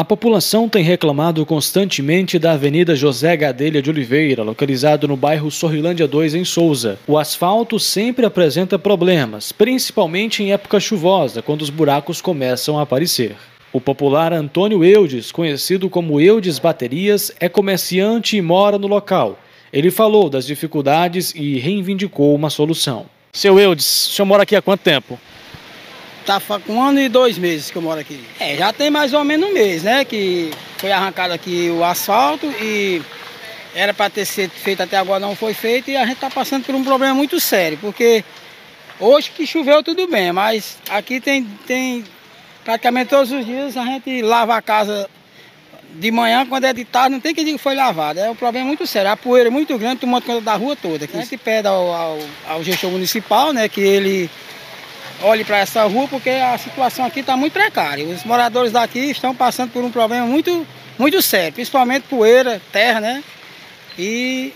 A população tem reclamado constantemente da Avenida José Gadelha de Oliveira, localizado no bairro Sorrilândia 2, em Souza. O asfalto sempre apresenta problemas, principalmente em época chuvosa, quando os buracos começam a aparecer. O popular Antônio Eudes, conhecido como Eudes Baterias, é comerciante e mora no local. Ele falou das dificuldades e reivindicou uma solução. Seu Eudes, o senhor mora aqui há quanto tempo? Tá com um ano e dois meses que eu moro aqui. É, já tem mais ou menos um mês, né? Que foi arrancado aqui o asfalto e era para ter sido feito até agora não foi feito e a gente está passando por um problema muito sério, porque hoje que choveu tudo bem, mas aqui tem, tem praticamente todos os dias a gente lava a casa de manhã, quando é de tarde, não tem que dizer que foi lavado. É um problema muito sério. A poeira é muito grande, tomando conta da rua toda. Aqui. A gente pede ao, ao, ao gestor municipal né, que ele olhe para essa rua, porque a situação aqui está muito precária. Os moradores daqui estão passando por um problema muito, muito sério, principalmente poeira, terra, né? E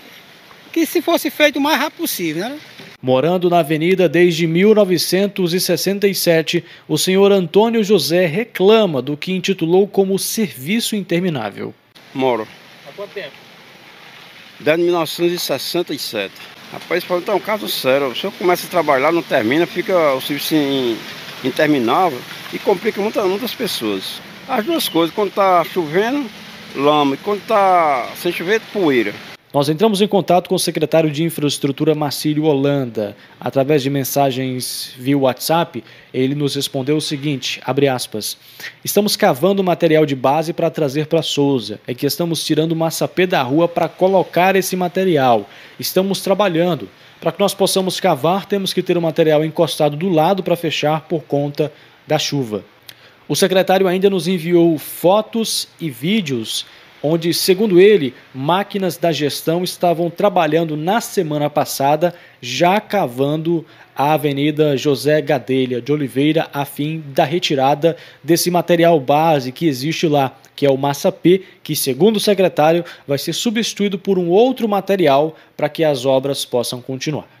que se fosse feito o mais rápido possível, né? Morando na avenida desde 1967, o senhor Antônio José reclama do que intitulou como serviço interminável. Moro. Há quanto tempo? Desde 1967. Rapaz, isso é um caso sério. O senhor começa a trabalhar, não termina, fica o serviço interminável e complica muitas, muitas pessoas. As duas coisas, quando está chovendo, lama, e quando está sem chover, poeira. Nós entramos em contato com o secretário de Infraestrutura Marcílio Holanda. Através de mensagens via WhatsApp, ele nos respondeu o seguinte, aspas, estamos cavando material de base para trazer para Souza. É que estamos tirando massapê da rua para colocar esse material. Estamos trabalhando. Para que nós possamos cavar, temos que ter o material encostado do lado para fechar por conta da chuva. O secretário ainda nos enviou fotos e vídeos onde, segundo ele, máquinas da gestão estavam trabalhando na semana passada, já cavando a Avenida José Gadelha de Oliveira a fim da retirada desse material base que existe lá, que é o massa P, que, segundo o secretário, vai ser substituído por um outro material para que as obras possam continuar.